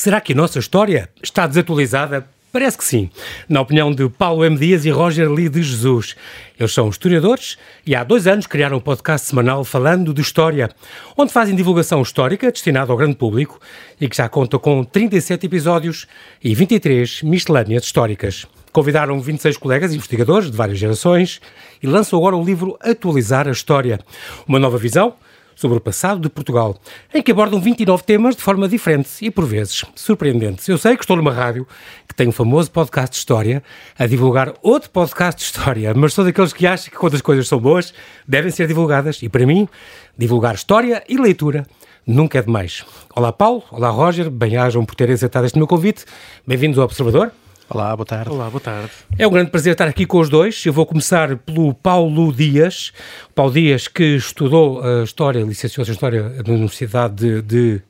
Será que a nossa história está desatualizada? Parece que sim, na opinião de Paulo M. Dias e Roger Lee de Jesus. Eles são historiadores e há dois anos criaram um podcast semanal falando de história, onde fazem divulgação histórica destinada ao grande público e que já conta com 37 episódios e 23 miscelâneas históricas. Convidaram 26 colegas investigadores de várias gerações e lançam agora o livro Atualizar a História. Uma nova visão sobre o passado de Portugal, em que abordam 29 temas de forma diferente e, por vezes, surpreendentes. Eu sei que estou numa rádio que tem um famoso podcast de história a divulgar outro podcast de história, mas sou daqueles que acham que quando as coisas são boas, devem ser divulgadas. E, para mim, divulgar história e leitura nunca é demais. Olá, Paulo. Olá, Roger. Bem-ajam por terem aceitado este meu convite. Bem-vindos ao Observador. Olá, boa tarde. Olá, boa tarde. É um grande prazer estar aqui com os dois. Eu vou começar pelo Paulo Dias. Paulo Dias, que estudou a História, licenciou-se em História na Universidade de, de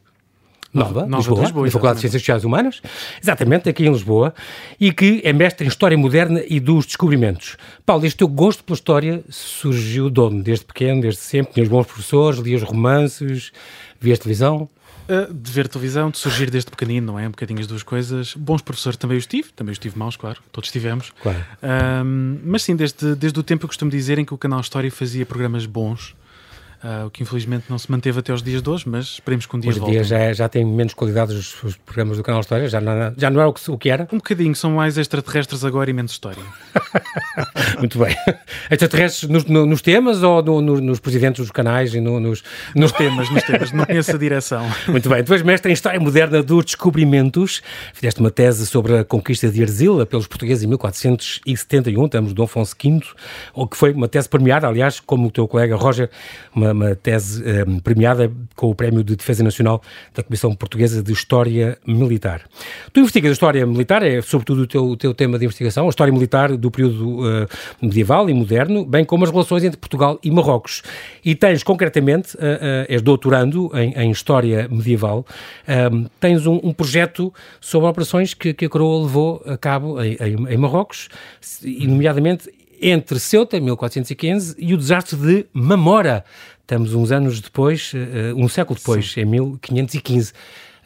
Nova, Nova Lisboa, Lisboa na Faculdade de Ciências Sociais Humanas, exatamente, aqui em Lisboa, e que é mestre em História Moderna e dos Descobrimentos. Paulo, este teu gosto pela história surgiu de onde? Desde pequeno, desde sempre? Tinhas bons professores, lias romances, vias televisão? Uh, de ver televisão, de surgir desde pequenino, não é? Um bocadinho as duas coisas. Bons professores também os tive, também os tive maus, claro, todos tivemos. Claro. Uh, mas sim, desde, desde o tempo eu costumo dizer em que o canal História fazia programas bons Uh, o que infelizmente não se manteve até os dias de hoje, mas esperemos que um dia Hoje em dia já, já tem menos qualidade os, os, programas do Canal História, já não, já não é o que, o que era? Um bocadinho, são mais extraterrestres agora e menos história. Muito bem. Extraterrestres nos, no, nos temas ou no, no, nos presidentes dos canais e nos... Nos temas, nos temas, não conheço a direção. Muito bem. Depois, mestre em História Moderna dos Descobrimentos, fizeste uma tese sobre a conquista de Arzila pelos portugueses em 1471, estamos Dom Afonso V, que foi uma tese premiada, aliás, como o teu colega Roger, uma uma, uma tese um, ehm, premiada com o Prémio de Defesa Nacional da Comissão Portuguesa de História Militar. Tu investigas a história militar, é sobretudo o teu, o teu tema de investigação, a história militar do período uh, medieval e moderno, bem como as relações entre Portugal e Marrocos. E tens, concretamente, uh, uh, és doutorando em, em História Medieval, ehm, tens um, um, projeto sobre operações que, que, a coroa levou a cabo em, em, em Marrocos, e nomeadamente entre Ceuta, 1415, e o desastre de Mamora, Estamos uns anos depois, uh, um século depois, Sim. em 1515.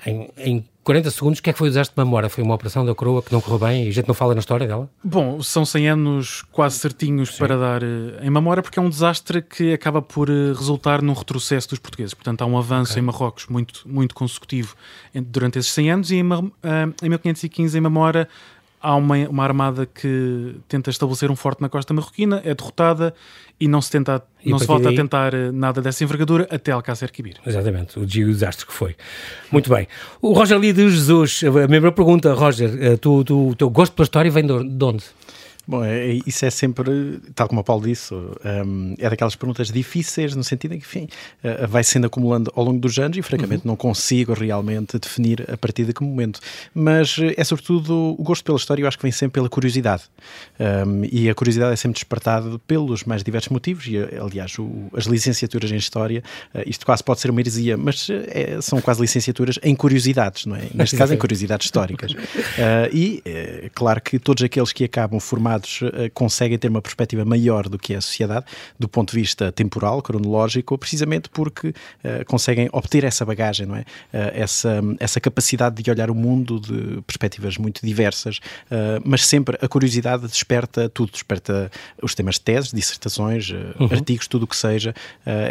Em, em 40 segundos, o que é que foi o desastre de Mamora? Foi uma operação da coroa que não correu bem e a gente não fala na história dela? Bom, são 100 anos quase certinhos Sim. para dar uh, em Mamora, porque é um desastre que acaba por resultar num retrocesso dos portugueses. Portanto, há um avanço okay. em Marrocos muito, muito consecutivo durante esses 100 anos e em, em 1515, em Mamora, há uma, uma armada que tenta estabelecer um forte na costa marroquina, é derrotada e não se, tenta, não se volta daí... a tentar eh, nada dessa envergadura até Alcácer Quibir. Exatamente, o desastre que foi. Muito bem. O Roger de Jesus, a mesma pergunta, Roger, eh, tu, tu, o teu gosto pela história vem de onde? Bom, é, isso é sempre, tal como o Paulo disse, um, é daquelas perguntas difíceis, no sentido em que, enfim, uh, vai sendo acumulando ao longo dos anos e, francamente, uhum. não consigo realmente definir a partir de que momento. Mas uh, é sobretudo o gosto pela história, eu acho que vem sempre pela curiosidade. Um, e a curiosidade é sempre despertada pelos mais diversos motivos, e, aliás, o, as licenciaturas em História, uh, isto quase pode ser uma heresia, mas é, são quase licenciaturas em curiosidades, não é? Neste caso, em curiosidades históricas. e, claro que todos aqueles que acabam formados uh, conseguem ter uma perspectiva maior do que é a sociedade, do ponto de vista temporal, cronológico, precisamente porque uh, conseguem obter essa bagagem, não é? Uh, essa, essa capacidade de olhar o mundo de perspectivas muito diversas, mas sempre a curiosidade desperta tudo, desperta os temas de teses, dissertações, uhum. artigos, tudo o que seja.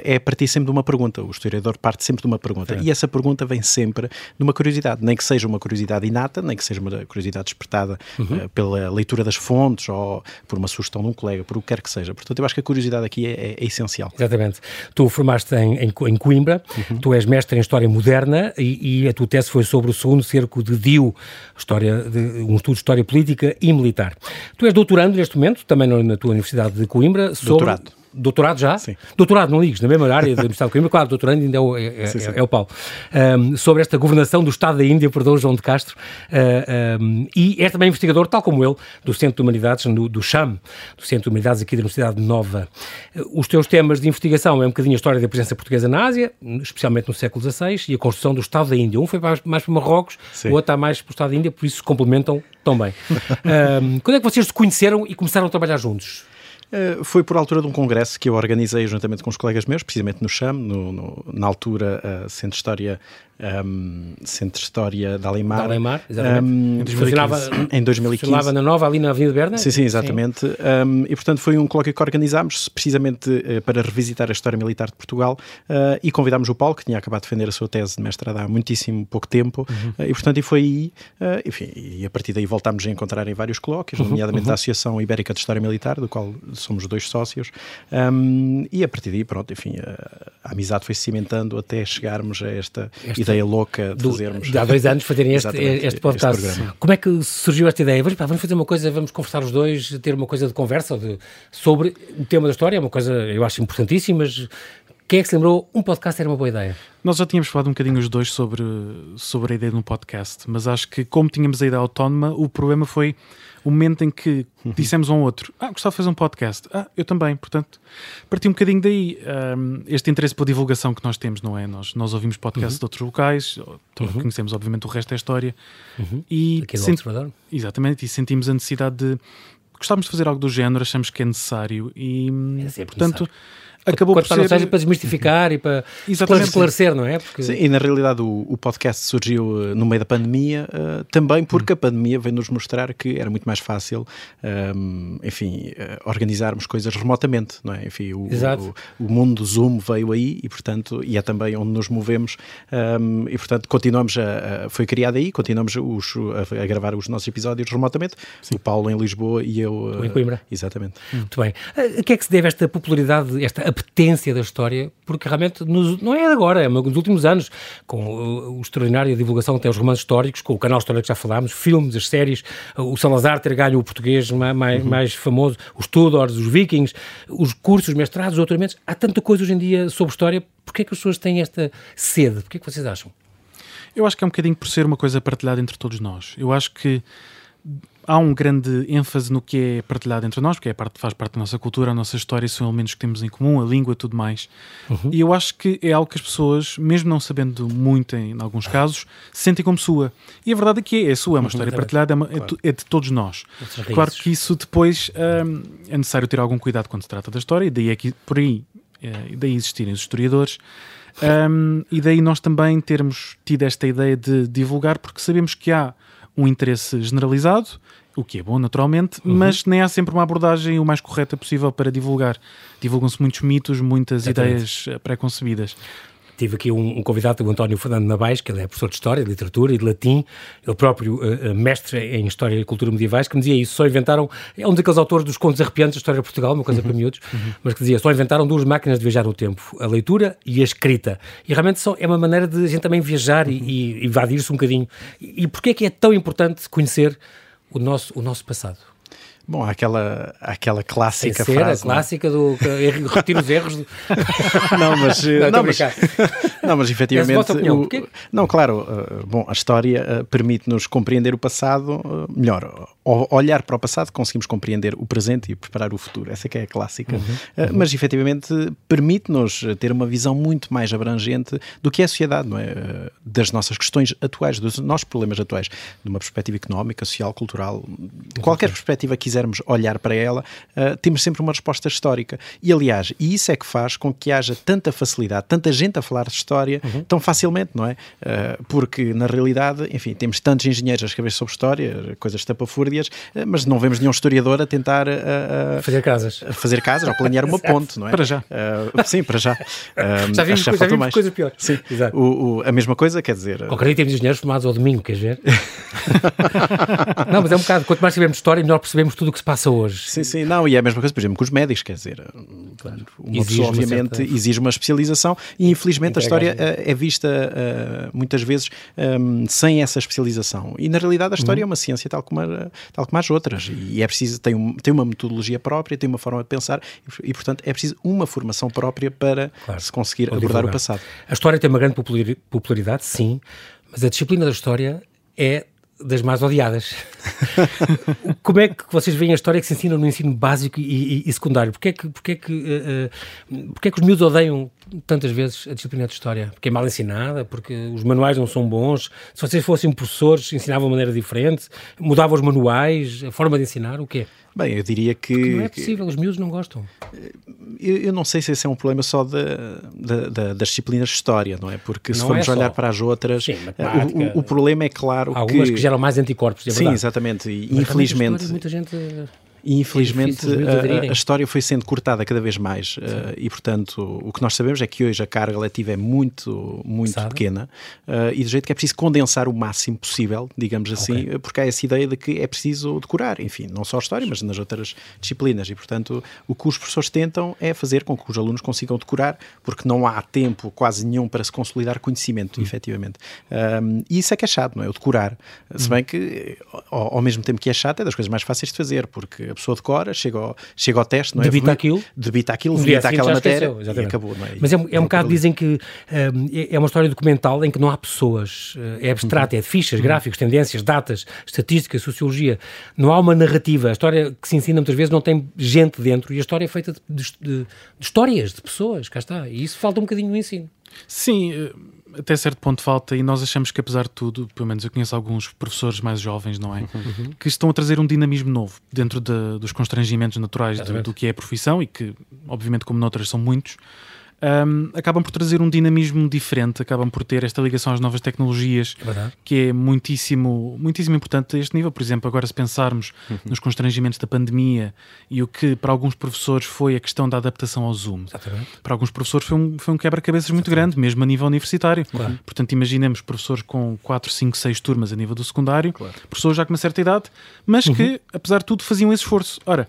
é a partir sempre de uma pergunta. O historiador parte sempre de uma pergunta. É. E essa pergunta vem sempre de uma curiosidade, nem que seja uma curiosidade inata, nem que seja uma curiosidade despertada uhum. pela leitura das fontes ou por uma sugestão de um colega, por o que quer que seja. Portanto, eu acho que a curiosidade aqui é, é, é essencial. Exatamente. Tu formaste em, em, em Coimbra, uhum. tu és mestre em História Moderna e, e, a tua tese foi sobre o segundo cerco de Dio, história de, um estudo de História Política e Militar. Tu és doutorando neste momento, também na tua Universidade de Coimbra, sobre... Doutorado. Doutorado já? Sim. Doutorado, não ligues, na mesma área da Universidade de Coimbra, claro, doutorando ainda é o, é, sim, sim. é o Paulo. Um, sobre esta governação do Estado da Índia por Dom João de Castro uh, um, e é também investigador, tal como ele, do Centro de Humanidades, do, do CHAM, do Centro de Humanidades aqui da Universidade Nova. Os teus temas de investigação é um bocadinho a história da presença portuguesa na Ásia, especialmente no século XVI, e a construção do Estado da Índia. Um foi mais, mais para Marrocos, o outro está mais para o Estado da Índia, por isso se complementam tão bem. um, quando é que vocês se conheceram e começaram a trabalhar juntos? Uh, foi por altura de um congresso que eu organizei juntamente com os colegas meus, precisamente no CHAM, no, no, na altura uh, Centro de História um, Centro de História da Alemar. Da Alemar, exatamente. Um, funcionava, em 2015. Funcionava na Nova, ali na Avenida Berna? Sim, sim, exatamente. Sim. Um, e, portanto, foi um colóquio que organizámos precisamente uh, para revisitar a história militar de Portugal uh, e convidámos o Paulo, que tinha acabado de defender a sua tese de mestrado há muitíssimo pouco tempo, uhum. uh, e, portanto, e foi aí, enfim, e a partir daí voltámos a encontrar em vários colóquios, uhum. nomeadamente uhum. a Associação Ibérica de História Militar, do qual somos dois sócios, um, e a partir daí, pronto, enfim, a, a amizade foi se cimentando até chegarmos a esta, esta ideia louca de do, fazermos. Há dois anos fazerem este, este podcast. Este Como é que surgiu esta ideia? Vamos, pá, vamos fazer uma coisa, vamos conversar os dois, ter uma coisa de conversa de, sobre o tema da história, é uma coisa, eu acho importantíssima, mas quem é que se lembrou? Um podcast era uma boa ideia. Nós já tínhamos falado um bocadinho os dois sobre, sobre a ideia de um podcast, mas acho que, como tínhamos a ideia autónoma, o problema foi o momento em que dissemos a um outro: Ah, gostava de fazer um podcast. Ah, eu também. Portanto, parti um bocadinho daí um, este interesse pela divulgação que nós temos, não é? Nós, nós ouvimos podcasts uhum. de outros locais, então uhum. conhecemos, obviamente, o resto da história. Uhum. E Aqui sent... Exatamente, e sentimos a necessidade de. Gostávamos de fazer algo do género, achamos que é necessário e, é portanto. Necessário acabou por ser... seja para desmistificar e para Exatamente. esclarecer, não é? Porque... Sim, e na realidade o, o podcast surgiu uh, no meio da pandemia, uh, também porque hum. a pandemia veio nos mostrar que era muito mais fácil, um, enfim, uh, organizarmos coisas remotamente, não é? Enfim, o, o, o, mundo Zoom veio aí e, portanto, e é também onde nos movemos um, e, portanto, continuamos a, a, foi criado aí, continuamos os, a, a, gravar os nossos episódios remotamente, Sim. o Paulo em Lisboa e eu... em Coimbra. Exatamente. Muito bem. A que é que se deve esta popularidade, esta apetência da história, porque realmente nos, não é agora, é nos últimos anos, com o, o extraordinário divulgação até os romances históricos, com o canal histórico que já falámos, filmes, as séries, o Salazar ter ganho o português mais, mais, uhum. mais famoso, os Tudors, os Vikings, os cursos, os mestrados, os doutoramentos, há tanta coisa hoje em dia sobre história, porquê é que as pessoas têm esta sede? Porquê é que vocês acham? Eu acho que é um bocadinho por ser uma coisa partilhada entre todos nós. Eu acho que há um grande ênfase no que é partilhado entre nós, porque é parte, faz parte da nossa cultura, a nossa história, são elementos que temos em comum, a língua, tudo mais. Uhum. E eu acho que é algo que as pessoas, mesmo não sabendo muito em, em alguns casos, sentem como sua. E a verdade é que é, é sua, é uma uhum, história partilhada, é, uma, é claro. é, de todos nós. Claro que isso depois hum, é necessário ter algum cuidado quando se trata da história, e daí é que por aí, é, daí existirem os historiadores. Um, e daí nós também termos tido esta ideia de divulgar, porque sabemos que há um interesse generalizado, o que é bom, naturalmente, uhum. mas nem há sempre uma abordagem o mais correta possível para divulgar. Divulgam-se muitos mitos, muitas ideias eh, pré-concebidas. Tive aqui um, um, convidado, o António Fernando Nabais, que ele é professor de História, de Literatura e de Latim, ele próprio uh, mestre em História e Cultura Medievais, que me dizia isso, só inventaram, é um daqueles autores dos contos arrepiantes da História de Portugal, uma coisa uhum. para miúdos, uhum. mas que dizia, só inventaram duas máquinas de viajar no tempo, a leitura e a escrita. E realmente só, é uma maneira de a gente também viajar uhum. e, e invadir-se um bocadinho. E, e porquê é que é tão importante conhecer o nosso, o nosso passado? Bom, aquela, aquela clássica ser frase. A é? clássica não? do retiro os erros. Do... não, mas, não, não, mas, não, mas efetivamente. O, não, claro, uh, bom, a história uh, permite-nos compreender o passado uh, melhor. Ao olhar para o passado, conseguimos compreender o presente e preparar o futuro. Essa que é a clássica. Uhum, uhum. Mas efetivamente permite-nos ter uma visão muito mais abrangente do que é a sociedade, não é? Das nossas questões atuais, dos nossos problemas atuais, de uma perspectiva económica, social, cultural, qualquer perspectiva que quisermos olhar para ela, uh, temos sempre uma resposta histórica. E aliás, e isso é que faz com que haja tanta facilidade, tanta gente a falar de história uhum. tão facilmente, não é? Porque na realidade, enfim, temos tantos engenheiros a escrever sobre história, coisas tapafúrdias, uh, mas não vemos nenhum historiador a tentar fazer casas, a fazer casas ou planear uma ponte, não é? Para já. sim, para já. já vimos, já vimos mais. coisas piores. Sim, Exato. O, o, a mesma coisa, quer dizer. Qualquer temos engenheiros formados ao domingo, queres ver? não, mas é um bocado, quanto mais sabemos história, melhor percebemos tudo o que se passa hoje. Sim, sim, não, e é a mesma coisa, por exemplo, com os médicos, quer dizer, claro, uma exige pessoa obviamente uma certa... exige uma especialização e infelizmente a história uh, é vista uh, muitas vezes um, sem essa especialização. E na realidade a história uhum. é uma ciência tal como, a, tal como as outras e é preciso, tem, um, tem uma metodologia própria, tem uma forma de pensar e, portanto é preciso uma formação própria para claro. se conseguir abordar divulgar. o passado. A história tem uma grande popularidade, sim, mas a disciplina da história é das mais odiadas. Como é que vocês veem a história que se ensina no ensino básico e, e, e secundário? Porquê é que, porquê é que, uh, porquê é que os miúdos odeiam tantas vezes a disciplina de história? Porque é mal ensinada? Porque os manuais não são bons? Se vocês fossem professores, ensinavam de maneira diferente? Mudavam os manuais? A forma de ensinar? O quê? Bem, eu diria que. Porque não é possível, os miúdos não gostam. Eu, eu, não sei se esse é um problema só da, da, da, das disciplinas de história, não é? Porque se não formos é olhar para as outras, Sim, o, o, problema é claro Algumas que. Algumas que geram mais anticorpos, é Sim, exatamente. E, infelizmente. Muita gente e infelizmente a, a, história foi sendo cortada cada vez mais uh, e portanto o que nós sabemos é que hoje a carga letiva é muito muito Sabe? pequena uh, e do jeito que é preciso condensar o máximo possível digamos assim okay. porque há essa ideia de que é preciso decorar enfim não só a história mas nas outras disciplinas e portanto o que os professores tentam é fazer com que os alunos consigam decorar porque não há tempo quase nenhum para se consolidar conhecimento hum. efetivamente um, e isso é que é chato não é o decorar hum. se bem que ao, ao mesmo tempo que é chato é das coisas mais fáceis de fazer porque a pessoa decora, chega ao, chega ao teste, não é? Debita aquilo. Debita aquilo, debita aquela matéria esqueceu, e acabou, não é? Mas é, é um bocado, dizem que um, é uma história documental em que não há pessoas, eh, é abstrato, uhum. é de fichas, uhum. gráficos, tendências, datas, estatística, sociologia. Não há uma narrativa. A história que se ensina muitas vezes não tem gente dentro e a história é feita de, de, de, de histórias, de pessoas, cá está. E isso falta um bocadinho no ensino. Sim, eh, até certo ponto falta, e nós achamos que apesar de tudo, pelo menos eu conheço alguns professores mais jovens, não é? Uhum. Que estão a trazer um dinamismo novo dentro de, dos constrangimentos naturais do, do, que é a profissão e que, obviamente, como noutras, são muitos um, acabam por trazer um dinamismo diferente, acabam por ter esta ligação às novas tecnologias, é que é muitíssimo, muitíssimo importante a este nível. Por exemplo, agora se pensarmos uhum. nos constrangimentos da pandemia e o que para alguns professores foi a questão da adaptação ao Zoom. Exatamente. Para alguns professores foi um, foi um quebra-cabeças muito grande, mesmo a nível universitário. Claro. Portanto, imaginemos professores com 4, 5, 6 turmas a nível do secundário, claro. professores já com uma certa idade, mas uhum. que, apesar de tudo, faziam esse esforço. Ora,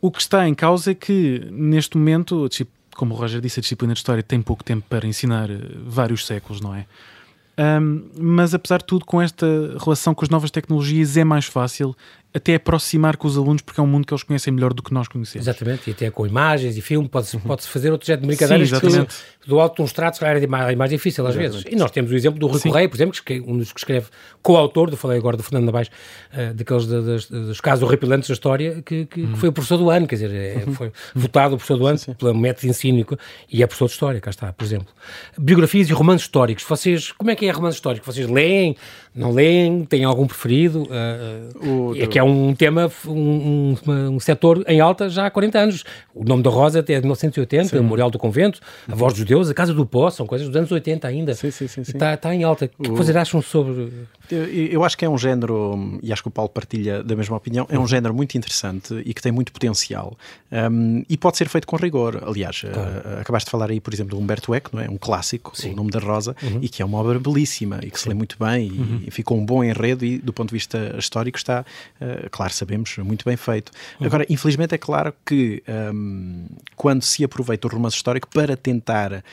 o que está em causa é que, neste momento, tipo, como o Roger disse, a disciplina de História tem pouco tempo para ensinar eh, vários séculos, não é? Um, mas apesar de tudo, com esta relação com as novas tecnologias é mais fácil até aproximar com os alunos, porque é um mundo que eles conhecem melhor do que nós conhecemos. Exatamente, e até com imagens e filme, pode-se uhum. pode fazer outro género de brincadeiras Sim, que do alto de um estrato, se é mais, é mais difícil às exatamente. vezes. E nós temos o exemplo do Rui Sim. Correia, por exemplo, que é um dos que escreve coautor, do falei agora do Fernando Nabais, uh, daqueles de, de, dos casos horripilantes da história, que, que, uhum. que, foi o professor do ano, quer dizer, é, uhum. foi votado o professor do ano pelo método de ensino e é professor de história, cá está, por exemplo. Biografias e romances históricos, vocês, como é que é romance histórico? Vocês leem, não leem, têm algum preferido? Uh, uh, é que é um tema um, um, um, setor em alta já há 40 anos. O nome da Rosa até 1980, sim. o Memorial do Convento, a Voz dos Deuses, a Casa do Pó, são coisas dos anos 80 ainda. Sim, sim, sim. Está, está em alta. O que vocês acham sobre... Eu, eu, acho que é um género, e acho que o Paulo partilha da mesma opinião, é um género muito interessante e que tem muito potencial um, e pode ser feito com rigor. Aliás, claro. uh, acabaste de falar aí, por exemplo, do Humberto Eco, não é? um clássico, sim. o nome da Rosa, uhum. e que é uma obra belíssima e que se lê muito bem e, uhum. e, ficou um bom enredo e do ponto de vista histórico está, uh, claro, sabemos, muito bem feito. Uhum. Agora, infelizmente é claro que um, quando se aproveita o romance histórico para tentar,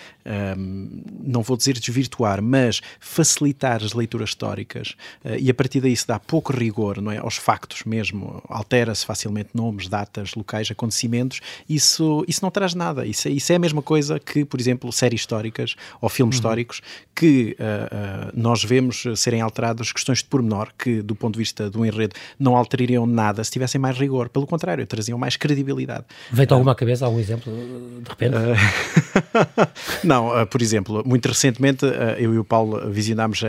um, não vou dizer desvirtuar, mas facilitar as leituras históricas uh, e a partir daí se dá pouco rigor não é, aos factos mesmo, altera-se facilmente nomes, datas, locais, acontecimentos, isso, isso não traz nada. Isso, é, isso é a mesma coisa que, por exemplo, séries históricas ou filmes uhum. históricos que uh, nós vemos serem alteradas questões de pormenor que, do ponto de vista do enredo, não alterariam nada se tivessem mais rigor. Pelo contrário, traziam mais credibilidade. Vem-te uh, alguma cabeça, algum exemplo, de repente? não, por exemplo, muito recentemente eu e o Paulo visionámos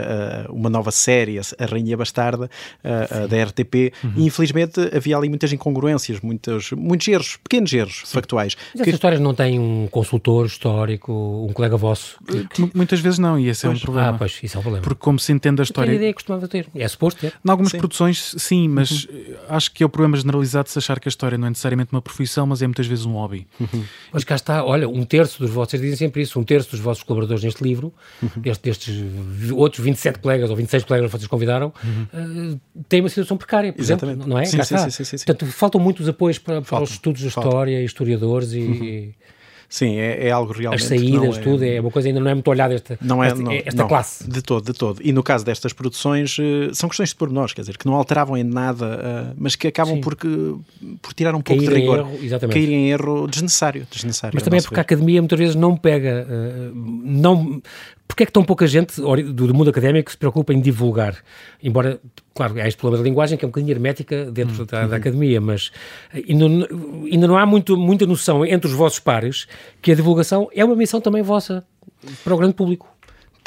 uma nova série, A Rainha Bastarda, da RTP, uhum. e infelizmente havia ali muitas incongruências, muitos, muitos erros, pequenos erros Sim. factuais. Mas essas que... histórias não têm um consultor histórico, um colega vosso? Que... Muitas vezes não, e esse pois. é um problema. Ah, pois, isso é um problema. Porque como se entende a história... Que ideia costumava ter? É suposto ter? Em algumas sim. produções, sim, mas uhum. acho que é o problema generalizado de se achar que a história não é necessariamente uma profissão, mas é muitas vezes um hobby. Uhum. Mas cá está, olha, um terço dos vossos, vocês dizem sempre isso, um terço dos vossos colaboradores neste livro, uhum. destes outros 27 colegas ou 26 colegas que vocês convidaram, uhum. uh, têm uma situação precária, por Exatamente. exemplo, não é? Sim, sim, sim, sim, sim, Portanto, faltam muitos apoios para, para os estudos de história, historiadores e... Sim, é, é, algo realmente. As saídas, é, tudo, é uma coisa ainda não é muito olhada esta, não é, esta, não, esta não, classe. De todo, de todo. E no caso destas produções, uh, são questões de pormenores, quer dizer, que não alteravam em nada, uh, mas que acabam por, por tirar um pouco Cair de rigor. Erro, exatamente. Cair em erro desnecessário. desnecessário mas também é porque ver. a academia muitas vezes não pega, uh, não Porquê é que tão pouca gente do mundo académico se preocupa em divulgar? Embora, claro, há este problema da linguagem que é um bocadinho hermética dentro uhum. da, da, academia, mas ainda, ainda não há muito, muita noção entre os vossos pares que a divulgação é uma missão também vossa para o grande público.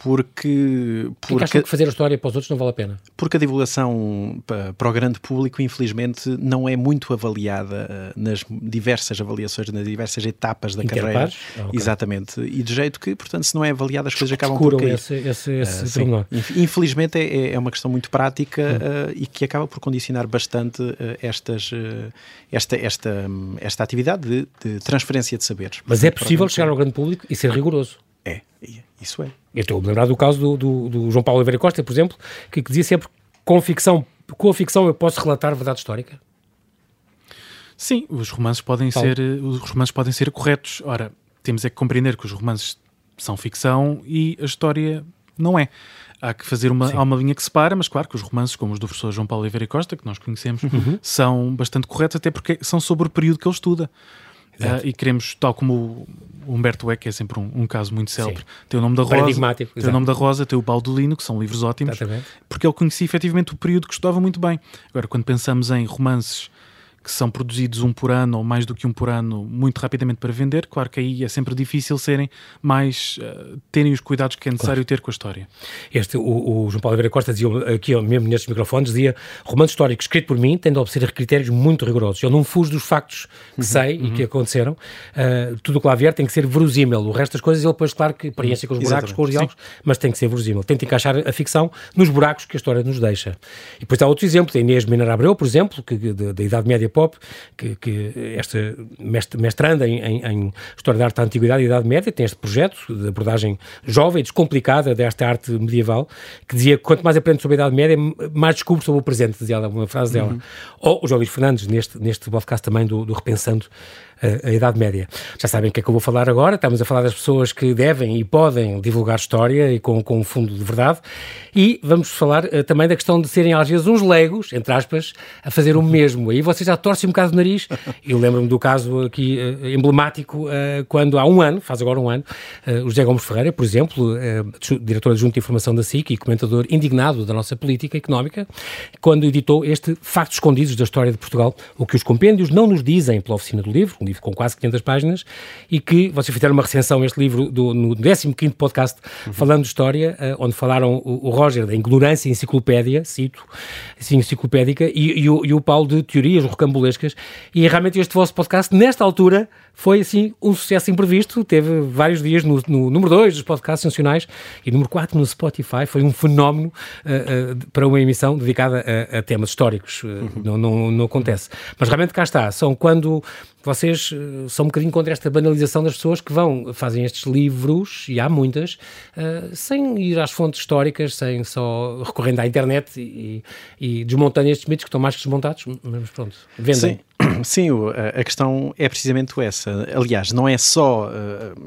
Porque... porque acham que fazer a história para os outros não vale a pena? Porque a divulgação para, para o grande público, infelizmente, não é muito avaliada uh, nas diversas avaliações, nas diversas etapas da carreira. Ah, okay. Exatamente. E de jeito que, portanto, se não é avaliada, as coisas acabam por cair. esse, esse, esse uh, Infelizmente é, é uma questão muito prática hum. uh, e que acaba por condicionar bastante estas, esta, esta, esta atividade de, de transferência de saberes. Mas é possível chegar ao grande público e ser rigoroso. É, isso é. Eu estou a lembrar do caso do, do, do, João Paulo Oliveira Costa, por exemplo, que, que dizia sempre com ficção, com a ficção eu posso relatar verdade histórica. Sim, os romances podem Paulo. ser os romances podem ser corretos. Ora, temos é que compreender que os romances são ficção e a história não é. Há que fazer uma, há uma linha que separa, mas claro que os romances, como os do professor João Paulo Oliveira Costa, que nós conhecemos, uhum. são bastante corretos, até porque são sobre o período que ele estuda. Uh, e queremos, tal como Humberto Eco, é sempre um, um caso muito célebre, Sim. tem o nome da Rosa, tem o nome da Rosa, tem o Baldolino, que são livros ótimos, Exatamente. porque ele conhecia efetivamente o período que estudava muito bem. Agora, quando pensamos em romances que são produzidos um por ano ou mais do que um por ano muito rapidamente para vender, claro que aí é sempre difícil serem mais uh, terem os cuidados que é necessário claro. ter com a história. Este, o, o, João Paulo Oliveira Costa dizia aqui mesmo nestes microfones, dizia romance histórico escrito por mim tem de a critérios muito rigorosos. Eu não fujo dos factos que uhum, sei uhum. e que aconteceram. Uh, tudo o que lá vier tem que ser verosímil. O resto das coisas ele depois, claro, que preenche com os buracos, com os diálogos, mas tem que ser verosímil. Tenta encaixar a ficção nos buracos que a história nos deixa. E depois há outros exemplos. A Inês Minar Abreu, por exemplo, que, da Idade Média Pop, que, que esta mestranda em, em, em, História da Arte da Antiguidade e Idade Média tem este projeto de abordagem jovem, descomplicada desta arte medieval, que dizia que quanto mais aprendo sobre a Idade Média, mais descubro sobre o presente, dizia ela, uma frase dela. Uhum. Ou o João Luís Fernandes, neste, neste podcast também do, do Repensando a, Idade Média. Já sabem o que é que eu vou falar agora, estamos a falar das pessoas que devem e podem divulgar história e com, com um fundo de verdade, e vamos falar uh, também da questão de serem às vezes uns legos, entre aspas, a fazer o mesmo. Aí vocês já torcem um bocado o nariz. Eu lembro-me do caso aqui uh, emblemático, uh, quando há um ano, faz agora um ano, o José Gomes Ferreira, por exemplo, diretor adjunto de informação da SIC e comentador indignado da nossa política económica, quando editou este Factos Escondidos da História de Portugal, o que os compêndios não nos dizem pela oficina do livro, livro com quase 500 páginas, e que vocês fizeram uma recensão este livro do, no 15º podcast, uhum. falando de história, uh, onde falaram o, o, Roger da ignorância enciclopédia, cito, assim, enciclopédica, e, e, o, e o Paulo de teorias rocambolescas, e realmente este vosso podcast, nesta altura, foi assim um sucesso imprevisto, teve vários dias no, no número 2 dos podcasts nacionais e número 4 no Spotify, foi um fenómeno uh, uh, para uma emissão dedicada a, a temas históricos, uh, uhum. não, não, não acontece. Mas realmente cá está, são quando vocês uh, são um bocadinho contra esta banalização das pessoas que vão, fazem estes livros, e há muitas, uh, sem ir às fontes históricas, sem só recorrendo à internet e, e desmontando estes mitos que estão mais que desmontados, mas pronto, vendem. Sim. Sim, a questão é precisamente essa. Aliás, não é só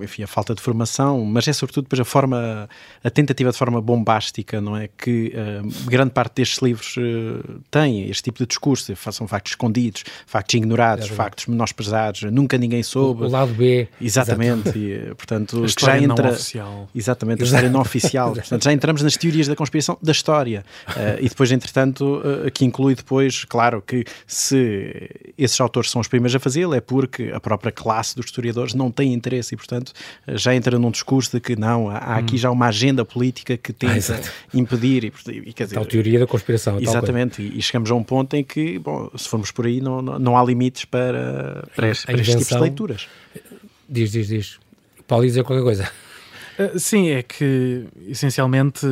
enfim, a falta de formação, mas é sobretudo depois a forma, a tentativa de forma bombástica, não é? Que uh, grande parte destes livros uh, tem este tipo de discurso, são factos escondidos, factos ignorados, é factos menosprezados, nunca ninguém soube. O, lado B. Exatamente, e, portanto, já entra. Não oficial. Exatamente, a história não oficial. portanto, já entramos nas teorias da conspiração da história. Uh, e depois, entretanto, que inclui depois, claro, que se esses autores são os primeiros a fazê-lo, é porque a própria classe dos historiadores não tem interesse e, portanto, já entra num discurso de que não, há aqui hum. já uma agenda política que tenta ah, impedir. E, e, quer dizer, tal teoria da conspiração. Exatamente, e, e, chegamos a um ponto em que, bom, se formos por aí, não, não, não há limites para, para, este, para estes tipos de leituras. Diz, diz, diz. Paulo dizer qualquer coisa. Uh, sim, é que essencialmente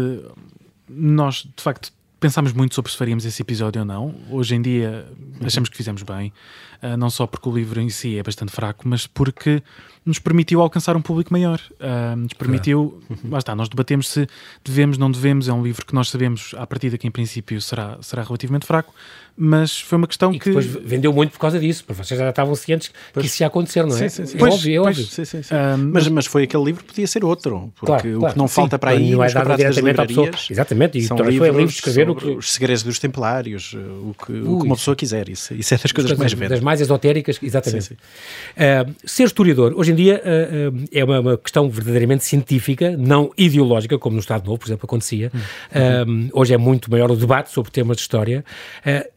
nós de facto pensámos muito sobre se faríamos esse episódio ou não. Hoje em dia achamos que fizemos bem, uh, não só porque o livro em si é bastante fraco, mas porque nos permitiu alcançar um público maior. Uh, nos permitiu, claro. lá está, nós debatemos se devemos, não devemos. É um livro que nós sabemos à partida que em princípio será, será relativamente fraco, mas foi uma questão e que. depois vendeu muito por causa disso, porque vocês já estavam cientes pois. que isso ia acontecer, não é? Sim, sim, sim. É pois, óbvio, é óbvio. Sim, sim, sim. Um, mas, mas foi aquele livro, podia ser outro, porque claro, claro. o que não falta para aí não é dado diretamente à pessoa. Exatamente, e são livros, foi livros de escrever o que... os segredos dos templários, o que, Ui, o que uma pessoa quiser, isso, isso é das coisas que mais vende. Mais esotéricas, exatamente. Uh, ser historiador, hoje em dia, uh, uh, é uma, uma, questão verdadeiramente científica, não ideológica, como no Estado Novo, por exemplo, acontecia. Uhum. hoje é muito maior o debate sobre temas de história,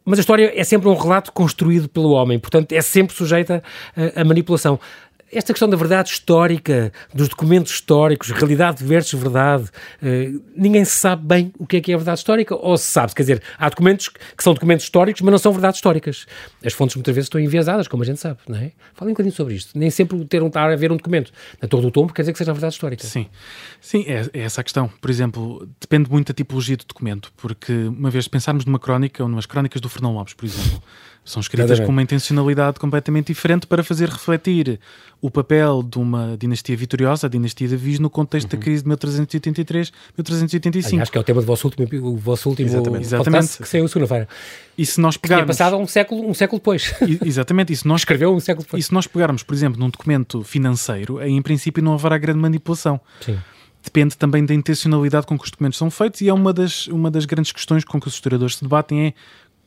mas a história é sempre um relato construído pelo homem, portanto é sempre sujeita a manipulação esta questão da verdade histórica, dos documentos históricos, realidade versus verdade, uh, ninguém sabe bem o que é que é a verdade histórica, ou se sabe, quer dizer, há documentos que são documentos históricos, mas não são verdades históricas. As fontes muitas vezes estão enviesadas, como a gente sabe, não é? Falem um bocadinho sobre isto. Nem sempre ter um, estar a ver um documento na todo o tombo quer dizer que seja verdade histórica. Sim, sim, é, é essa a questão. Por exemplo, depende muito da tipologia do documento, porque uma vez pensarmos numa crónica, ou numas crónicas do Fernão Lopes, por exemplo, são escritas com uma intencionalidade completamente diferente para fazer refletir o papel de uma dinastia vitoriosa, a dinastia de Viz, no contexto uhum. da crise de 1383, 1385. Acho que é o tema do vosso último, o vosso último exatamente. Exatamente. que saiu segunda-feira. E se nós pegarmos... Que passado um século, um século depois. exatamente. E se nós... Escreveu um século depois. E se nós pegarmos, por exemplo, num documento financeiro, aí em princípio não haverá grande manipulação. Sim depende também da intencionalidade com que os documentos são feitos e é uma das, uma das grandes questões com que os historiadores se debatem é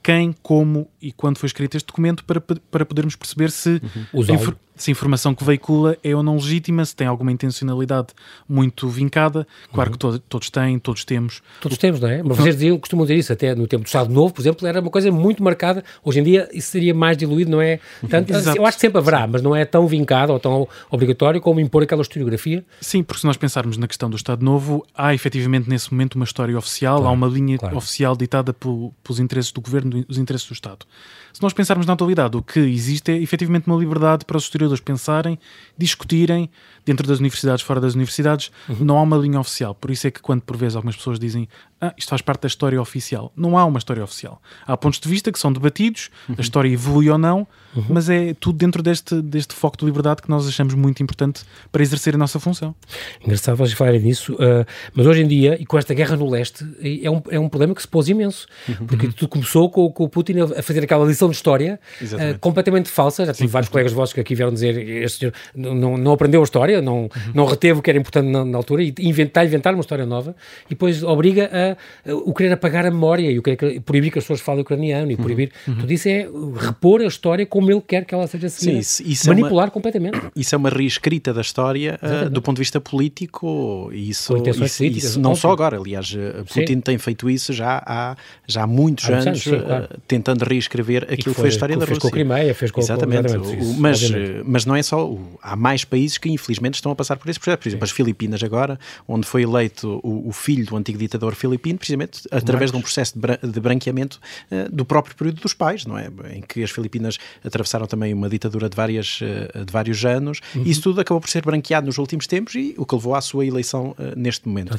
quem, como e quando foi escrito este documento para, para podermos perceber se uhum se a informação que veicula é ou não legítima, se tem alguma intencionalidade muito vincada. Claro uhum. que to todos têm, todos temos. Todos temos, não é? Mas vocês diziam, costumam dizer isso, até no tempo do Estado Novo, por exemplo, era uma coisa muito marcada. Hoje em dia isso seria mais diluído, não é? Tanto, eu acho que sempre haverá, mas não é tão vincado ou tão obrigatório como impor aquela historiografia. Sim, porque se nós pensarmos na questão do Estado Novo, há efetivamente nesse momento uma história oficial, claro, há uma linha claro. oficial ditada pelos interesses do governo, os interesses do Estado. Se nós pensarmos na atualidade, o que existe é efetivamente uma liberdade para os historiadores pensarem, discutirem, dentro das universidades, fora das universidades, uhum. não há uma linha oficial. Por isso é que quando por vezes algumas pessoas dizem ah, isto faz parte da história oficial, não há uma história oficial. Há pontos de vista que são debatidos, uhum. a história evolui ou não, uhum. mas é tudo dentro deste, deste foco de liberdade que nós achamos muito importante para exercer a nossa função. Engraçado vocês falarem nisso, uh, mas hoje em dia, e com esta guerra no leste, é um, é um problema que se pôs imenso, uhum. porque tudo começou com, com, o Putin a fazer aquela lição de história uh, completamente falsa. Já tive vários colegas vossos que aqui vieram dizer este senhor não, não aprendeu a história, não, uhum. não reteve o que era importante na, na, altura e inventar, inventar uma história nova e depois obriga a, a, o querer apagar a memória e o querer, proibir que as pessoas falem ucraniano e uhum. proibir. Uhum. Tudo isso é repor a história como ele quer que ela seja seguida. Sim, isso, manipular é uma, completamente. Isso é uma reescrita da história uh, do ponto de vista político e isso, isso, isso não só agora. Aliás, uh, Putin sim. tem feito isso já há, já há muitos há anos, anos sim, claro. uh, tentando reescrever aquilo que foi a história da Rússia. Fez com a Crimeia, fez com Exatamente. O, mas, mas não é só. Há mais países que infelizmente estão a passar por esse processo. Por exemplo, Sim. as Filipinas agora, onde foi eleito o, o, filho do antigo ditador filipino, precisamente através de um processo de, branqueamento uh, do próprio período dos pais, não é? Em que as Filipinas atravessaram também uma ditadura de, várias, uh, de vários anos. Uhum. Isso tudo acabou por ser branqueado nos últimos tempos e o que levou à sua eleição uh, neste momento.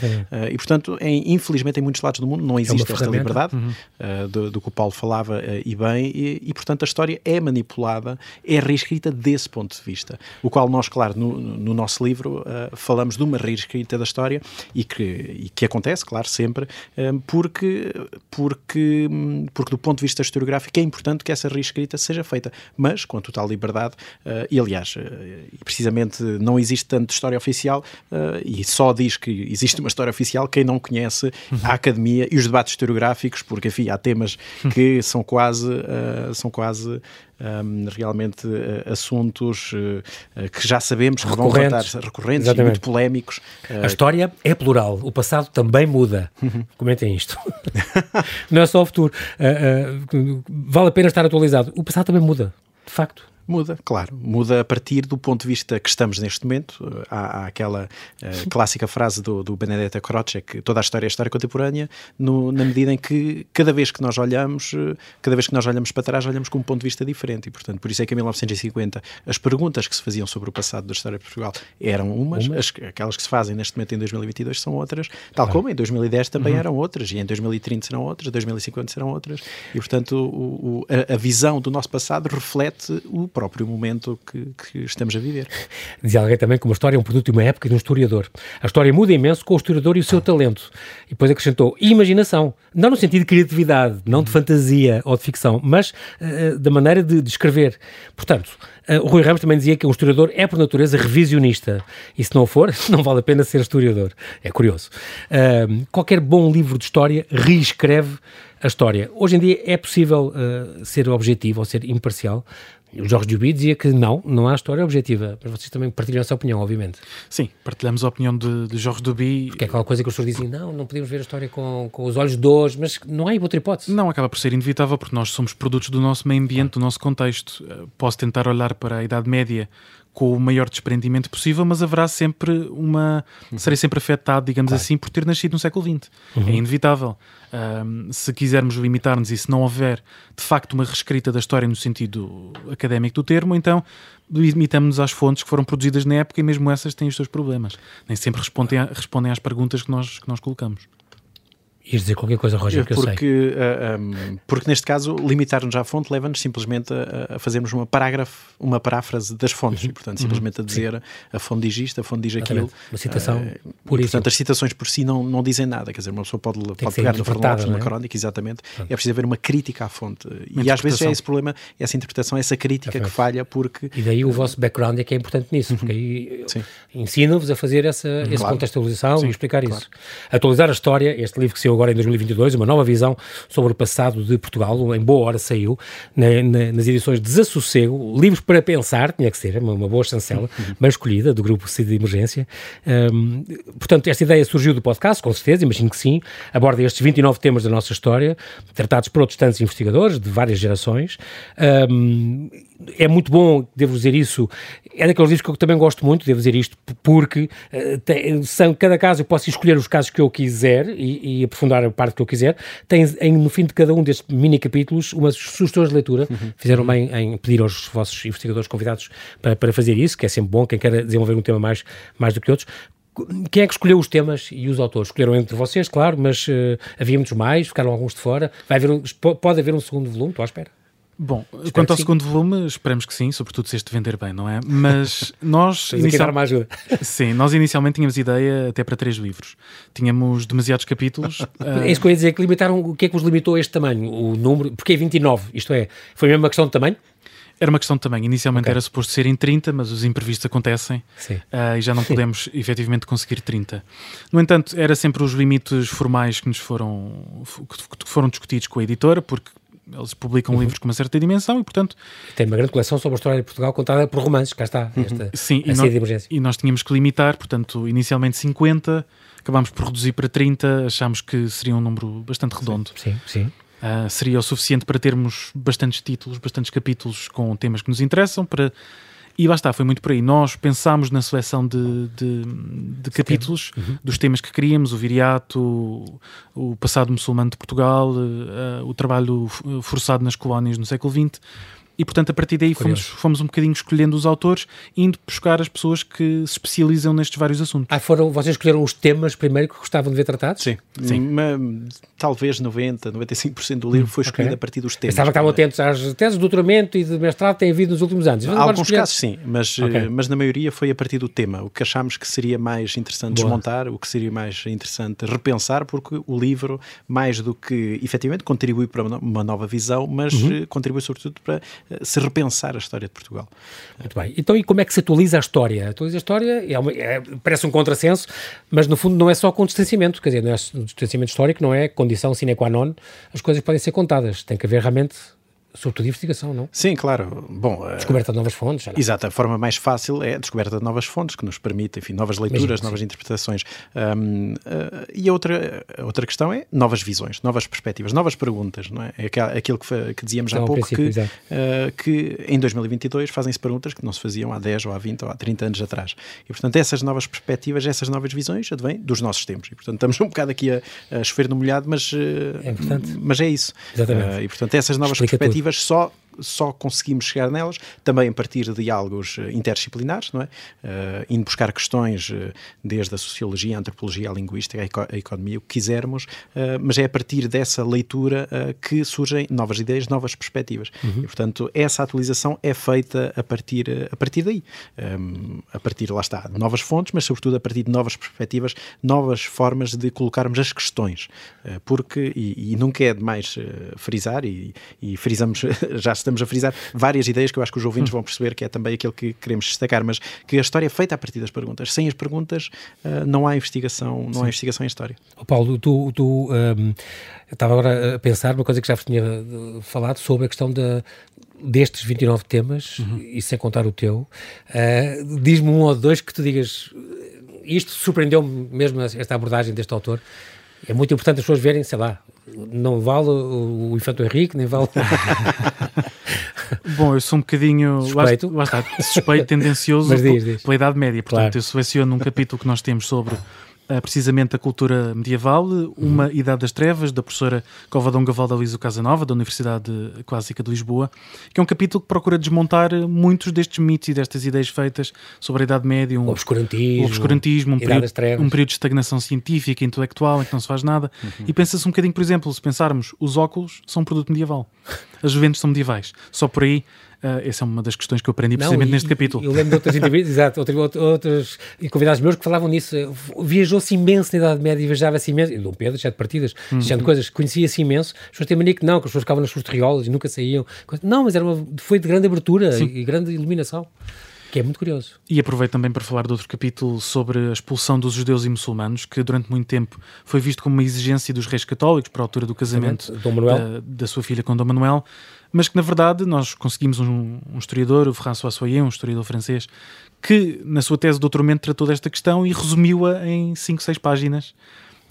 e, portanto, em, infelizmente, em muitos lados do mundo não é existe é esta liberdade uhum. do, do, que o Paulo falava e bem, e, e, portanto, a história é manipulada, é reescrita desse ponto de vista. O qual nós, claro, no, no nosso livro falamos de uma reescrita da história e que, e que acontece, claro, sempre, porque, porque, porque do ponto de vista historiográfico é importante que essa reescrita seja feita, mas com total liberdade uh, e aliás, precisamente não existe tanto história oficial e só diz que existe uma história oficial quem não conhece a academia e os debates historiográficos, porque enfim, há temas que são quase, são quase um, realmente uh, assuntos uh, que já sabemos que vão voltar recorrentes Exatamente. e muito polémicos. A história é plural, o passado também muda. Uhum. Comentem isto. Não é só o futuro. vale a pena estar atualizado. O passado também muda, de facto. Muda, claro. Muda a partir do ponto de vista que estamos neste momento. Há, há aquela uh, clássica frase do, do Benedetta Croce que toda a história é história contemporânea, no, na medida em que cada vez que nós olhamos, uh, cada vez que nós olhamos para trás, olhamos com um ponto de vista diferente. E, portanto, por isso é que em 1950 as perguntas que se faziam sobre o passado da história de Portugal eram umas, As, aquelas que se fazem neste momento em 2022 são outras, tal como em 2010 também uhum. eram outras, e em 2030 serão outras, 2050 serão outras. E, portanto, o, o, a, a visão do nosso passado reflete o próprio momento que, que, estamos a viver. Dizia alguém também que uma história é um produto de uma época e de um historiador. A história muda imenso com o historiador e o seu talento. E depois acrescentou imaginação. Não no sentido de criatividade, não de fantasia ou de ficção, mas uh, da maneira de, de escrever. Portanto, uh, o Rui Ramos também dizia que um historiador é, por natureza, revisionista. E se não for, não vale a pena ser historiador. É curioso. Uh, qualquer bom livro de história reescreve a história. Hoje em dia é possível uh, ser objetivo ou ser imparcial, o Jorge Duby dizia que não, não há história objetiva. Mas vocês também partilham essa opinião, obviamente. Sim, partilhamos a opinião de, de Jorge Duby. Porque é aquela coisa que os pessoas dizem, não, não podemos ver a história com, com os olhos de hoje, mas não há outra hipótese. Não, acaba por ser inevitável, porque nós somos produtos do nosso meio ambiente, do nosso contexto. Eh, posso tentar olhar para a Idade Média com o maior desprendimento possível, mas haverá sempre uma. Uhum. Serei sempre afetado, digamos claro. assim, por ter nascido no século XX. Uhum. É inevitável. Um, se quisermos limitar-nos e se não houver de facto uma reescrita da história no sentido académico do termo, então limitamos-nos às fontes que foram produzidas na época e mesmo essas têm os seus problemas. Nem sempre respondem, a, respondem às perguntas que nós, que nós colocamos. Ias dizer qualquer coisa, Roger, que porque, eu sei. Uh, um, porque neste caso, limitar-nos à fonte leva-nos simplesmente a, a, fazermos uma parágrafo, uma paráfrase das fontes, uhum. e portanto, simplesmente uhum. a dizer Sim. a fonte diz isto, a fonte diz aquilo. Uma citação uh, por isso. Portanto, as citações por si não, não dizem nada, quer dizer, uma pessoa pode, pode pegar no Fernandes, numa é? crónica, exatamente, Pronto. é preciso haver uma crítica à fonte. Uma e às vezes é esse problema, essa interpretação, essa crítica que falha, porque... E daí o vosso background é que é importante nisso, uhum. porque aí ensina-vos a fazer essa, essa contextualização Sim, e explicar claro. isso. Atualizar a história, este livro que saiu agora em 2022, uma nova visão sobre o passado de Portugal, em boa hora saiu, na, na, nas edições Desassossego, livros para pensar, tinha que ser, uma, uma boa chancela, uhum. bem escolhida, do grupo CID de Emergência. Um, portanto, esta ideia surgiu do podcast, com certeza, imagino que sim, aborda estes 29 temas da nossa história, tratados por outros tantos investigadores de várias gerações. Um, é muito bom, devo dizer isso, é daqueles livros que eu também gosto muito, devo dizer isto, porque uh, tem, são, cada caso eu posso escolher os casos que eu quiser e, e aprofundar a parte que eu quiser. Tem em, no fim de cada um destes mini capítulos umas sugestões de leitura. Uhum. Fizeram bem em pedir aos vossos investigadores convidados para, para fazer isso, que é sempre bom, quem quer desenvolver um tema mais, mais do que outros. Quem é que escolheu os temas e os autores? Escolheram entre vocês, claro, mas uh, havia muitos mais, ficaram alguns de fora. Vai haver um, pode haver um segundo volume, estou à espera. Bom, Espero quanto ao segundo volume, esperamos que sim, sobretudo se este vender bem, não é? Mas nós. inicial... uma ajuda. Sim, nós inicialmente tínhamos ideia até para três livros. Tínhamos demasiados capítulos. uh... É isso que eu ia dizer, que limitaram. O que é que vos limitou este tamanho? O número. Porque é 29, isto é. Foi mesmo uma questão de tamanho? Era uma questão de tamanho. Inicialmente okay. era suposto ser em 30, mas os imprevistos acontecem uh, e já não podemos efetivamente conseguir 30. No entanto, era sempre os limites formais que nos foram, que foram discutidos com a editora, porque eles publicam uhum. livros com uma certa dimensão e, portanto... Tem uma grande coleção sobre a história de Portugal contada por romances, cá está, uhum. esta Sim, e nós, e nós tínhamos que limitar, portanto, inicialmente 50, acabámos por reduzir para 30, achámos que seria um número bastante redondo. Sim, sim. Uh, seria o suficiente para termos bastantes títulos, bastantes capítulos com temas que nos interessam, para e lá está, foi muito por aí. Nós pensámos na seleção de, de, de capítulos, uhum. dos temas que queríamos, o viriato, o, o passado muçulmano de Portugal, uh, o trabalho forçado nas colónias no século XX. E, portanto, a partir daí fomos, fomos um bocadinho escolhendo os autores, indo buscar as pessoas que se especializam nestes vários assuntos. Ah, foram, vocês escolheram os temas primeiro que gostavam de ver tratados? Sim. Sim. Uma, talvez 90, 95% do livro foi escolhido okay. a partir dos temas. Estava que estavam atentos às teses de doutoramento e de mestrado que têm havido nos últimos anos. Há alguns escolher... casos sim, mas, okay. mas na maioria foi a partir do tema. O que achámos que seria mais interessante Boa. desmontar, o que seria mais interessante repensar, porque o livro, mais do que efetivamente contribui para uma nova visão, mas uhum. Eh, contribui sobretudo para eh, se repensar a história de Portugal. Muito bem. Então, e como é que se atualiza a história? Atualiza a história é, uma, é parece um contrassenso, mas no fundo não é só com distanciamento, quer dizer, não é, o distanciamento histórico não é condição sine qua non, as coisas podem ser contadas, tem que haver realmente sobretudo investigação, não? Sim, claro. Bom, eh, descoberta de novas fontes. Exato, a forma mais fácil é a descoberta de novas fontes, que nos permite, enfim, novas leituras, novas sim. interpretações. Um, uh, eh, e a outra, a outra questão é novas visões, novas perspectivas, novas perguntas, não é? É aquilo que, que dizíamos então, há pouco, que, uh, que em 2022 fazem-se perguntas que não se faziam há 10 ou há 20 ou há 30 anos atrás. E, portanto, essas novas perspectivas, essas novas visões advêm dos nossos tempos. E, portanto, estamos um bocado aqui a, a chover no molhado, mas, uh, é, mas é isso. Exatamente. e, portanto, essas novas Explica perspectivas tudo. só só conseguimos chegar nelas também a partir de diálogos eh, interdisciplinares, não é? Uh, indo buscar questões uh, desde a sociologia, a antropologia, a linguística, a, eco a economia, o que quisermos, uh, mas é a partir dessa leitura que surgem novas ideias, novas perspectivas. Uhum. E, portanto, essa atualização é feita a partir, a partir daí. Um, a partir, lá está, de novas fontes, mas sobretudo a partir de novas perspectivas, novas formas de colocarmos as questões. porque, e, e nunca é demais frisar, e, e frisamos já estamos a frisar várias ideias que eu acho que os ouvintes vão perceber que é também aquilo que queremos destacar, mas que a história é feita a partir das perguntas. Sem as perguntas uh, não há investigação, não Sim. há investigação em história. Oh, Paulo, tu, tu um, eu estava agora a pensar uma coisa que já vos tinha eh, falado sobre a questão da, destes 29 temas, uhum. e sem contar o teu, uh, diz-me um ou dois que tu digas isto surpreendeu-me mesmo esta abordagem deste autor. É muito importante as pessoas verem, sei lá, não vale o Infanto Henrique, nem vale. Bom, eu sou um bocadinho. Suspeito. Lá, lá está, suspeito, tendencioso diz, diz. pela Idade Média. Portanto, Claro. eu seleciono um capítulo que nós temos sobre precisamente a cultura medieval, uma Idade das Trevas, da professora Covadão Gavalda Liso Casanova, da Universidade Clássica de Lisboa, que é um capítulo que procura desmontar muitos destes mitos e destas ideias feitas sobre a Idade Média, um, obscurantismo. o obscurantismo, um período, um período de estagnação científica e intelectual em que não se faz nada. E pensa-se um bocadinho, por exemplo, se pensarmos, os óculos são um produto medieval, as juventudes são medievais. Só por aí, ah, essa é uma das questões que eu aprendi precisamente e- neste capítulo. Eu lembro de outras entrevistas, exato, outras e convidados meus que falavam nisso. Viajou-se imenso na Idade Média e viajava-se imenso. E Dom Pedro, de partidas, já de coisas, conhecia-se imenso. As pessoas têm mania que não, que as pessoas ficavam nas suas triolas e nunca saíam. Não, mas era uma, foi de grande abertura e grande iluminação. Que é muito curioso. E aproveito também para falar de outro capítulo sobre a expulsão dos judeus e muçulmanos, que durante muito tempo foi visto como uma exigência dos reis católicos para a altura do casamento da, da sua filha com Dom Manuel, mas que na verdade nós conseguimos um, um historiador, o François Soyer, um historiador francês, que na sua tese de doutoramento tratou desta questão e resumiu-a em 5, 6 páginas.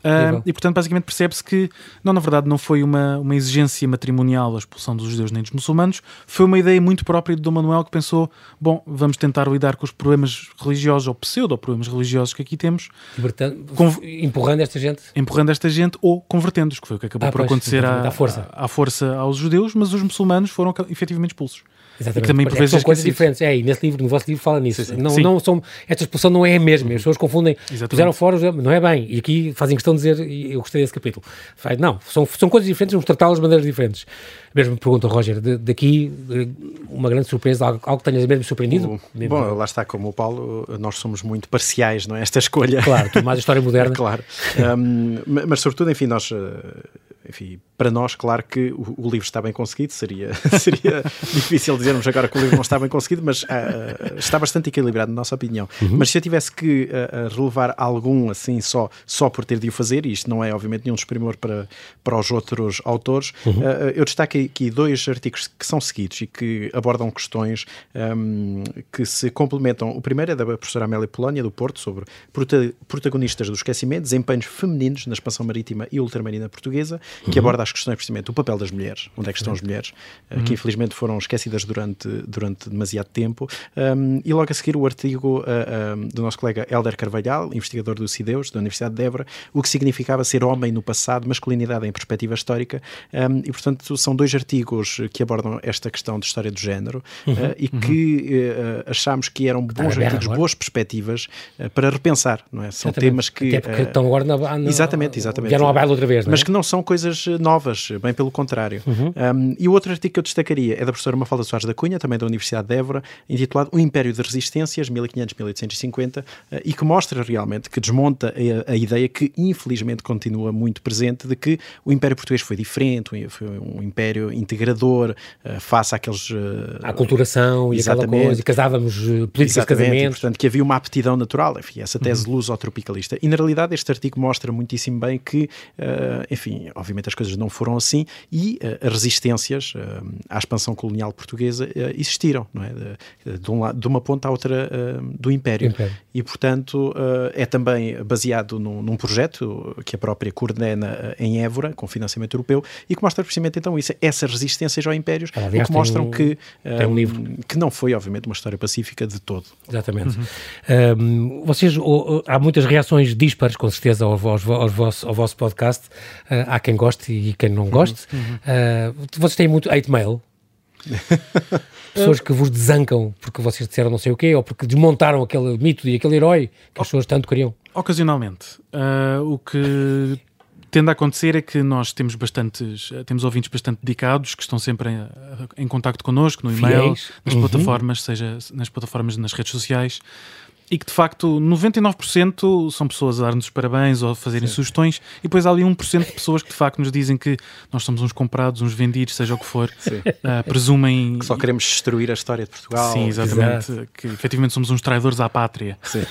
Ah, e portanto, basicamente percebe-se que, não, na verdade, não foi uma, uma exigência matrimonial a expulsão dos judeus nem dos muçulmanos, foi uma ideia muito própria de Dom Manuel que pensou: bom, vamos tentar lidar com os problemas religiosos ou pseudo-problemas religiosos que aqui temos, Libertando, empurrando esta gente. empurrando esta gente ou convertendo-os, que foi o que acabou Ah, por pois, acontecer à, à força. à força aos judeus, mas os muçulmanos foram efetivamente expulsos. Exatamente. E que também por é, vezes são coisas diferentes. É, e nesse livro, no vosso livro, fala nisso. Sim, sim. Não, Sim. não são, esta expulsão não é a mesma. As pessoas confundem. Exatamente. Puseram fora, não é bem. E aqui fazem questão de dizer, e eu gostei desse capítulo. Não, são, são coisas diferentes, vamos tratá-las de maneiras diferentes. Mesmo pergunta, Roger, de- daqui, eh, uma grande surpresa, algo, algo que tenhas mesmo surpreendido? O- Bom, lá está, como o Paulo, nós somos muito parciais, não é? Esta escolha. Claro, tu mais a história moderna. claro. Um, ma- mas, sobretudo, enfim, nós. uh, Enfim, para nós, claro que o, o livro está bem conseguido, seria, seria difícil dizermos agora que o livro não está bem conseguido, mas uh, está bastante equilibrado, na nossa opinião. Mas se eu tivesse que uh, relevar algum, assim, só, só por ter de o fazer, e isto não é, obviamente, nenhum desprimor para, para os outros autores, uh, uh, eu destaco aqui dois artigos que são seguidos e que abordam questões um, que se complementam. O primeiro é da professora Amélia Polónia, do Porto, sobre prota- protagonistas do esquecimento, desempenhos femininos na expansão marítima e ultramarina portuguesa, que aborda as questões, precisamente, do papel das mulheres, onde é que estão as mulheres, uh, que infelizmente foram esquecidas durante, durante demasiado tempo. Um, e logo a seguir o artigo uh, um, do nosso colega Helder Carvalhal, investigador do CIDEUS, da Universidade de Évora, o que significava ser homem no passado, masculinidade em perspectiva histórica, um, e portanto são dois artigos que abordam esta questão de história do género uh, e que uh, achámos que eram bons artigos, boas perspectivas uh, para repensar, não é? São Exatamente. temas que... Até porque uh, estão agora na, na, Exatamente, exatamente. Vieram à baila outra vez, é? Mas que não são coisas eh, novas, bem pelo contrário. Um, e o outro artigo que eu destacaria é da professora Mafalda Soares da Cunha, também da Universidade de Évora, intitulado O Império de Resistências, 1500-1850, eh, e que mostra realmente, que desmonta a, a ideia que infelizmente continua muito presente de que o Império Português foi diferente, foi um império integrador, eh, face àqueles... eh, A aculturação e aquela Exatamente. coisa, e casávamos políticas de Exatamente, e, portanto, que havia uma aptidão natural, enfim, essa tese Uhum. luso-tropicalista. E, na realidade, este artigo mostra muitíssimo bem que, eh, enfim, obviamente as coisas não foram assim e as resistências eh, à expansão colonial portuguesa eh, existiram, não é? De, de um lado, de uma ponta à outra do Império. Império. E, portanto, é também baseado num, num projeto que a própria coordena em Évora, com financiamento europeu, e que mostra precisamente, então, isso, essas resistências ao Impérios, Ah, o que mostram um- que, um livro. que não foi, obviamente, uma história pacífica de todo. Exatamente. Um, vocês, o- o- há muitas reações dispares, com certeza, ao, aos, aos vosso, ao vosso podcast. Uh, há quem goste e quem não goste. Uh, vocês têm muito hate mail? Pessoas que vos desancam porque vocês disseram não sei o quê, ou porque desmontaram aquele mito e aquele herói que as pessoas tanto queriam. Ocasionalmente. Ah, o que tende a acontecer é que nós temos bastantes, eh, temos ouvintes bastante dedicados que estão sempre em, em contacto connosco, no e-mail, Fiéis. nas Uhum. plataformas, seja nas plataformas nas redes sociais. E que de facto 99% são pessoas a dar-nos os parabéns ou a fazerem sugestões, e depois há ali 1% de pessoas que de facto nos dizem que nós somos uns comprados, uns vendidos, seja o que for, ah, presumem. Que só queremos destruir a história de Portugal. Sim, exatamente. Que efetivamente somos uns traidores à pátria. Sim.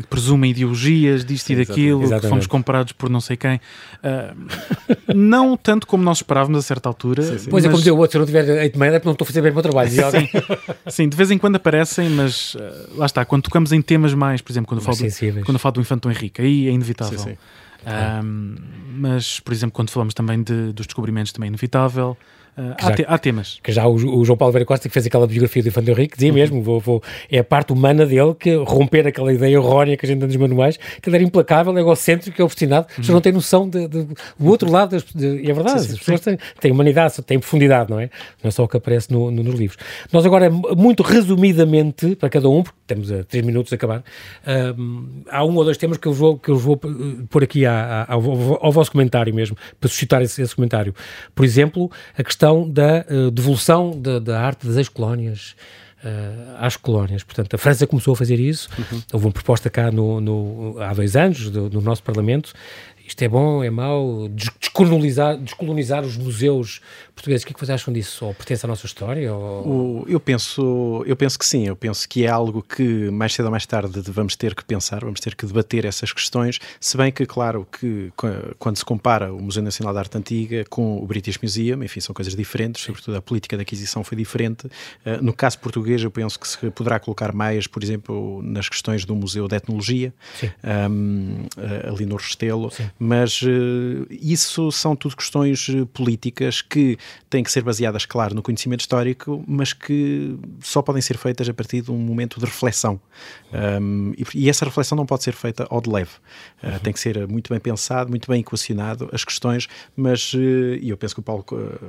Que presumem ideologias disto e daquilo, exatamente. que fomos comprados por não sei quem. Ahm, não tanto como nós esperávamos a certa altura. Pois é, mas- como dizia o outro, se eu não tiver hate mail é porque não estou a fazer bem o meu trabalho. Alguém. Sim, de vez em quando aparecem, mas ah, lá está, quando tocamos em temas mais, por exemplo, quando, eu falo, do, quando eu falo do Infante Henrique, aí é inevitável. Sim, sim. Ahm, mas, por exemplo, quando falamos também de- dos descobrimentos, também é inevitável. Uh, há, te, há, temas. Que já o, o, João Paulo Vera Costa, que fez aquela biografia do Infante Henrique, dizia uhum. mesmo, vou, vou, é a parte humana dele que romper aquela ideia errónea que a gente tem nos manuais, que ele era implacável, egocêntrico, é obstinado, uhum. não tem noção do outro lado, das, de, e é verdade, sim, sim, as pessoas têm, têm, humanidade, têm profundidade, não é? Não é só o que aparece no, no, nos livros. Nós agora, muito resumidamente, para cada um, porque temos a três minutos a acabar, um, há um ou dois temas que eu vou, que eu vou pôr aqui à, à, ao, ao, vosso comentário mesmo, para suscitar esse, esse comentário. Por exemplo, a questão da uh, devolução da, da arte das ex-colónias, uh, às colónias. Portanto, a França começou a fazer isso. Uhum. Houve uma proposta cá no, no há dois anos, do, no nosso Parlamento. Isto é bom, é mau? Descolonizar, descolonizar os museus portugueses. O que é que vocês acham disso? Ou pertence à nossa história? Ou... O, eu, penso, eu penso que sim. Eu penso que é algo que mais cedo ou mais tarde vamos ter que pensar, vamos ter que debater essas questões. Se bem que, claro, que quando se compara o Museu Nacional da Arte Antiga com o British Museum, enfim, são coisas diferentes, sobretudo a política de aquisição foi diferente. Uh, no caso português, eu penso que se poderá colocar mais, por exemplo, nas questões do Museu de Etnologia, um, uh, ali no Restelo, sim. Mas uh, isso são tudo questões políticas que têm que ser baseadas, claro, no conhecimento histórico, mas que só podem ser feitas a partir de um momento de reflexão. Um, e, e, essa reflexão não pode ser feita ao de leve. Uh, Tem que ser muito bem pensado, muito bem equacionado as questões, mas, uh, e eu penso que o Paulo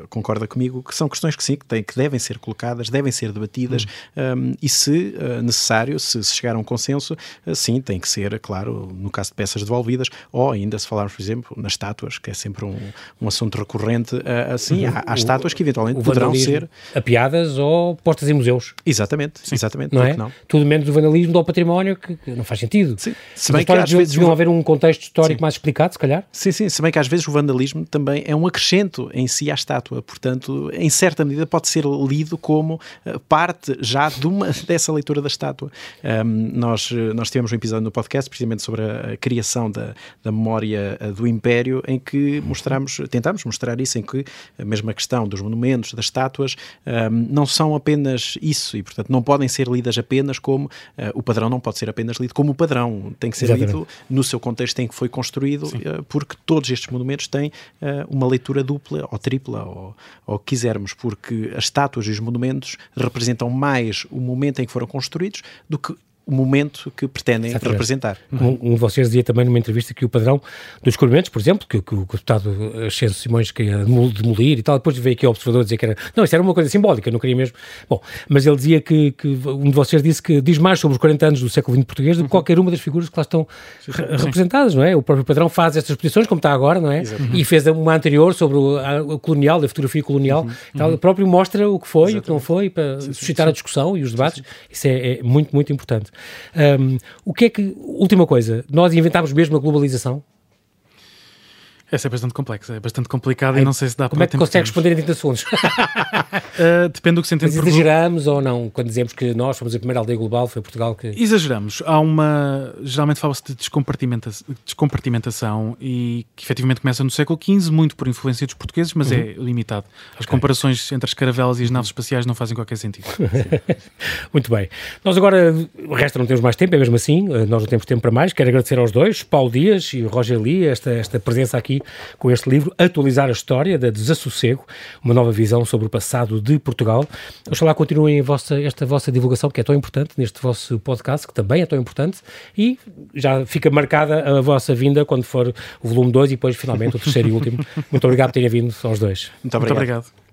concorda comigo, que são questões que sim, que, têm, que devem ser colocadas, devem ser debatidas, um, e se necessário, se, se, chegar a um consenso, sim, tem que ser, claro, no caso de peças devolvidas, ou ainda se falarmos, por exemplo, nas estátuas, que é sempre um, um assunto recorrente, assim, uhum. há, há estátuas que eventualmente poderão ser apiadas ou postas em museus. Exatamente, Sim. exatamente. Não é? Não? Tudo menos o vandalismo ou património, que, que, não faz sentido. Sim. Se bem que às vezes deviam haver um contexto histórico sim. mais explicado, se calhar. Sim, sim. Se bem que às vezes o vandalismo também é um acrescento em si à estátua. Portanto, em certa medida pode ser lido como eh, parte já de uma, dessa leitura da estátua. Um, nós, nós tivemos um episódio no podcast precisamente sobre a, a criação da, da memória do Império, em que mostramos, tentamos mostrar isso, em que a mesma questão dos monumentos, das estátuas, um, não são apenas isso e, portanto, não podem ser lidas apenas como uh, o padrão não pode ser apenas lido como o padrão, tem que ser Exatamente. lido no seu contexto em que foi construído, uh, porque todos estes monumentos têm uh, uma leitura dupla ou tripla, ou, ou quisermos, porque as estátuas e os monumentos representam mais o momento em que foram construídos do que o momento que pretendem Exatamente. representar. Um, um, de vocês dizia também numa entrevista que o padrão dos descobrimentos, por exemplo, que, que o deputado Ascenso Simões queria demolir e tal, depois veio aqui o observador dizer que era. Não, isso era uma coisa simbólica, não queria mesmo. Bom, mas ele dizia que, que um de vocês disse que diz mais sobre os 40 anos do século XX português do que uhum. qualquer uma das figuras que lá estão sim, sim. representadas, não é? O próprio padrão faz estas exposições, como está agora, não é? Exatamente. E fez uma anterior sobre o, a, colonial, a fotografia colonial. Uhum. Tal, uhum. O próprio mostra o que foi e o que não foi, para sim, suscitar a discussão e os debates. Isso é, é muito, muito importante. Um, o que é que, última coisa, nós inventámos mesmo a globalização? Essa é bastante complexa, é bastante complicada e não sei se dá Como é que consegue responder em 30 segundos? uh, depende do que se entende Mas por exageramos ou não? Quando dizemos que nós fomos a primeira aldeia global, foi Portugal que... Exageramos. Há uma... Geralmente fala-se de descompartimenta... descompartimentação e que efetivamente começa no século XV, muito por influência dos portugueses, mas uhum. é limitado. As okay. comparações entre as caravelas e as naves espaciais não fazem qualquer sentido. muito bem. Nós agora, o resto não temos mais tempo, é mesmo assim, eh, nós não temos tempo para mais. Quero agradecer aos dois, Paulo Dias e Roger Lee, esta, esta presença aqui com este livro, Atualizar a História da Desassossego, uma nova visão sobre o passado de Portugal. Oxalá continuem vossa, esta vossa divulgação, que é tão importante, neste vosso podcast, que também é tão importante, e já fica marcada a vossa vinda quando for o volume 2 e depois, finalmente, o terceiro e último. Muito obrigado por terem vindo aos dois. Muito obrigado. Muito obrigado.